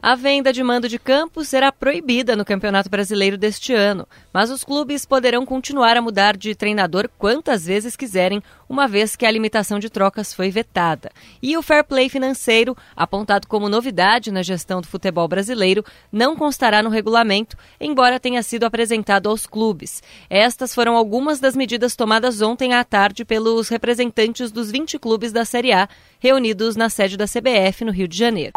A venda de mando de campo será proibida no Campeonato Brasileiro deste ano, mas os clubes poderão continuar a mudar de treinador quantas vezes quiserem, uma vez que a limitação de trocas foi vetada. E o fair play financeiro, apontado como novidade na gestão do futebol brasileiro, não constará no regulamento, embora tenha sido apresentado aos clubes. Estas foram algumas das medidas tomadas ontem à tarde pelos representantes dos 20 clubes da Série A, reunidos na sede da CBF no Rio de Janeiro.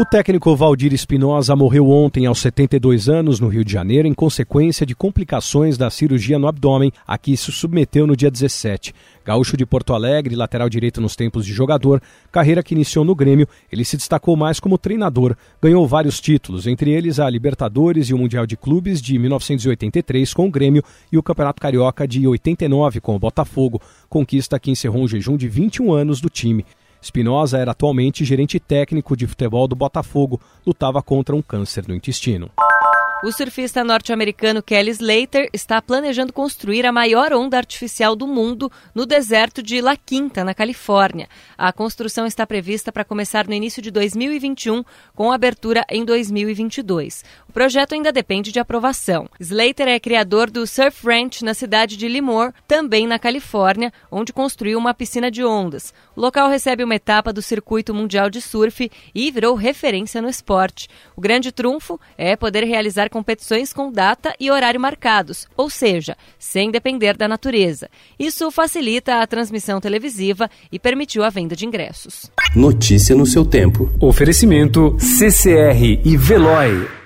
O técnico Valdir Espinosa morreu ontem aos 72 anos no Rio de Janeiro em consequência de complicações da cirurgia no abdômen a que se submeteu no dia 17. Gaúcho de Porto Alegre, lateral direito nos tempos de jogador, carreira que iniciou no Grêmio, ele se destacou mais como treinador. Ganhou vários títulos, entre eles a Libertadores e o Mundial de Clubes de 1983 com o Grêmio e o Campeonato Carioca de 89 com o Botafogo, conquista que encerrou um jejum de 21 anos do time. Espinosa era atualmente gerente técnico de futebol do Botafogo, lutava contra um câncer no intestino. O surfista norte-americano Kelly Slater está planejando construir a maior onda artificial do mundo no deserto de La Quinta, na Califórnia. A construção está prevista para começar no início de 2021, com abertura em 2022. O projeto ainda depende de aprovação. Slater é criador do Surf Ranch na cidade de Limor, também na Califórnia, onde construiu uma piscina de ondas. O local recebe uma etapa do Circuito Mundial de Surf e virou referência no esporte. O grande trunfo é poder realizar competições com data e horário marcados, ou seja, sem depender da natureza. Isso facilita a transmissão televisiva e permitiu a venda de ingressos. Notícia no seu tempo. Oferecimento CCR e Veloy.